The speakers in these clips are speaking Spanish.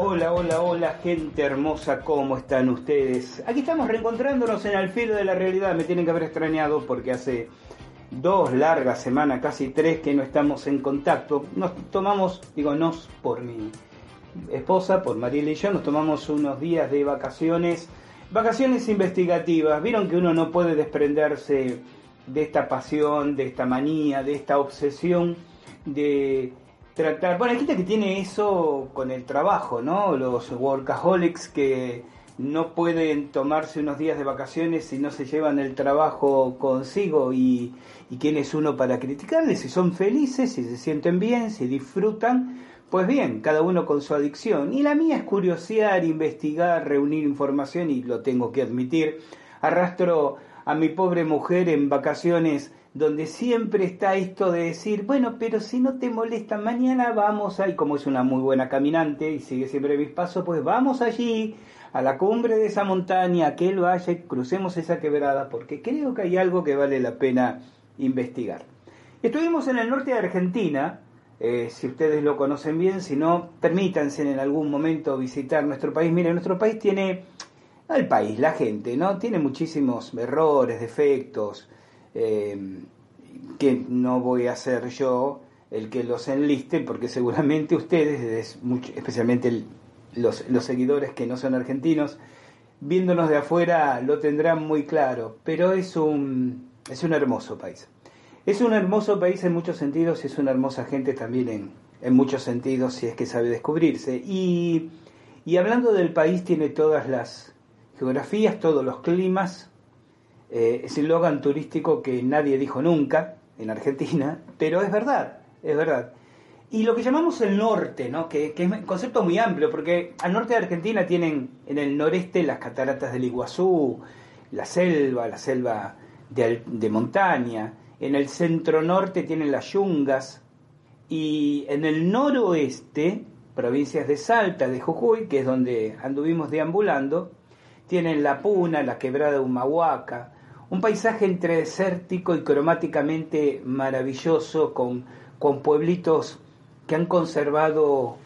Hola, hola, hola, gente hermosa, ¿cómo están ustedes? Aquí estamos reencontrándonos en el filo de la realidad. Me tienen que haber extrañado porque hace dos largas semanas, casi tres, que no estamos en contacto. Nos tomamos, digo, nos por mi esposa, por Mariela y yo, nos tomamos unos días de vacaciones, vacaciones investigativas. Vieron que uno no puede desprenderse de esta pasión, de esta manía, de esta obsesión de tratar. Bueno, hay gente que tiene eso con el trabajo, ¿no? Los workaholics que no pueden tomarse unos días de vacaciones si no se llevan el trabajo consigo y, quién es uno para criticarles, si son felices, si se sienten bien, si disfrutan, pues bien, cada uno con su adicción. Y la mía es curiosear, investigar, reunir información y lo tengo que admitir. Arrastro a mi pobre mujer en vacaciones donde siempre está esto de decir, bueno, pero si no te molesta, mañana vamos ahí, como es una muy buena caminante y sigue siempre mis pasos, pues vamos allí, a la cumbre de esa montaña, a aquel valle, crucemos esa quebrada, porque creo que hay algo que vale la pena investigar. Estuvimos en el norte de Argentina, eh, si ustedes lo conocen bien, si no, permítanse en algún momento visitar nuestro país. Miren, nuestro país tiene, el país, la gente, ¿no? Tiene muchísimos errores, defectos, eh, que no voy a ser yo el que los enliste, porque seguramente ustedes, especialmente los, los seguidores que no son argentinos, viéndonos de afuera lo tendrán muy claro, pero es un, es un hermoso país. Es un hermoso país en muchos sentidos y es una hermosa gente también en, en muchos sentidos si es que sabe descubrirse. Y, y hablando del país tiene todas las geografías, todos los climas, eh, es el logan turístico que nadie dijo nunca en Argentina, pero es verdad, es verdad. Y lo que llamamos el norte, ¿no? que, es un concepto muy amplio, porque al norte de Argentina tienen en el noreste las cataratas del Iguazú, la selva, la selva de, de montaña, en el centro norte tienen las yungas, y en el noroeste, provincias de Salta, de Jujuy, que es donde anduvimos deambulando, tienen la Puna, la quebrada Humahuaca, un paisaje entre desértico y cromáticamente maravilloso, con, con pueblitos que han conservado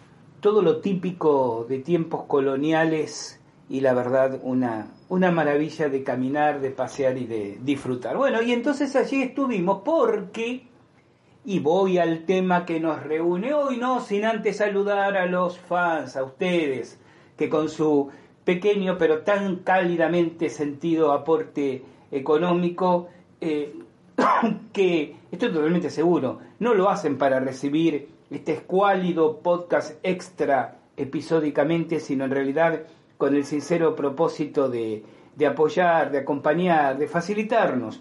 todo lo típico de tiempos coloniales y la verdad una, una maravilla de caminar, de pasear y de disfrutar. Bueno, y entonces allí estuvimos porque, y voy al tema que nos reúne hoy, no sin antes saludar a los fans, a ustedes, que con su pequeño pero tan cálidamente sentido aporte económico eh, que, estoy totalmente seguro, no lo hacen para recibir este escuálido podcast extra episódicamente, sino en realidad con el sincero propósito de, de apoyar, de acompañar, de facilitarnos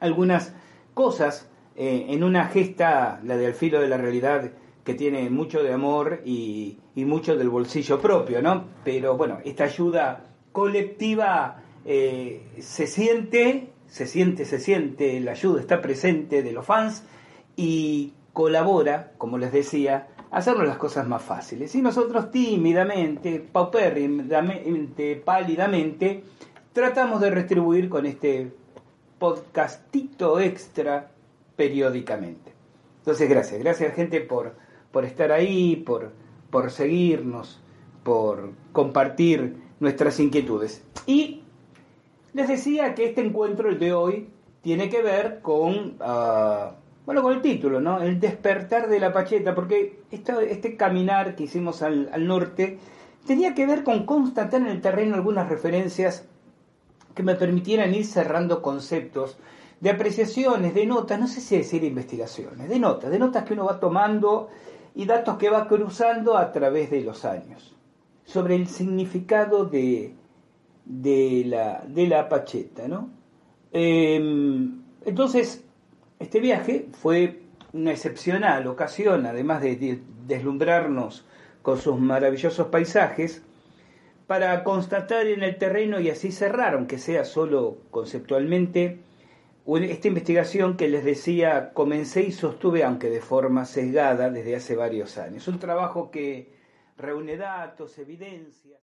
algunas cosas eh, en una gesta, la del filo de la realidad, que tiene mucho de amor y, mucho del bolsillo propio, ¿no? Pero bueno, esta ayuda colectiva eh, se siente, se siente, se siente, la ayuda está presente de los fans y colabora, como les decía, a hacernos las cosas más fáciles. Y nosotros tímidamente, paupérrimamente, pálidamente, tratamos de retribuir con este podcastito extra periódicamente. Entonces, gracias, gracias gente por, por estar ahí, por, por seguirnos, por compartir nuestras inquietudes. Y les decía que este encuentro, de hoy, tiene que ver con, ah, bueno, con el título, ¿no? El despertar de la Pacheta, porque este caminar que hicimos al, al norte tenía que ver con constatar en el terreno algunas referencias que me permitieran ir cerrando conceptos de apreciaciones, de notas, no sé si decir investigaciones, de notas, de notas que uno va tomando y datos que va cruzando a través de los años, sobre el significado de, de, la, de la pacheta. ¿no? Em, entonces, este viaje fue una excepcional ocasión, además de deslumbrarnos con sus maravillosos paisajes, para constatar en el terreno y así cerrar, aunque sea solo conceptualmente, esta investigación que les decía, comencé y sostuve, aunque de forma sesgada, desde hace varios años. Un trabajo que reúne datos, evidencias.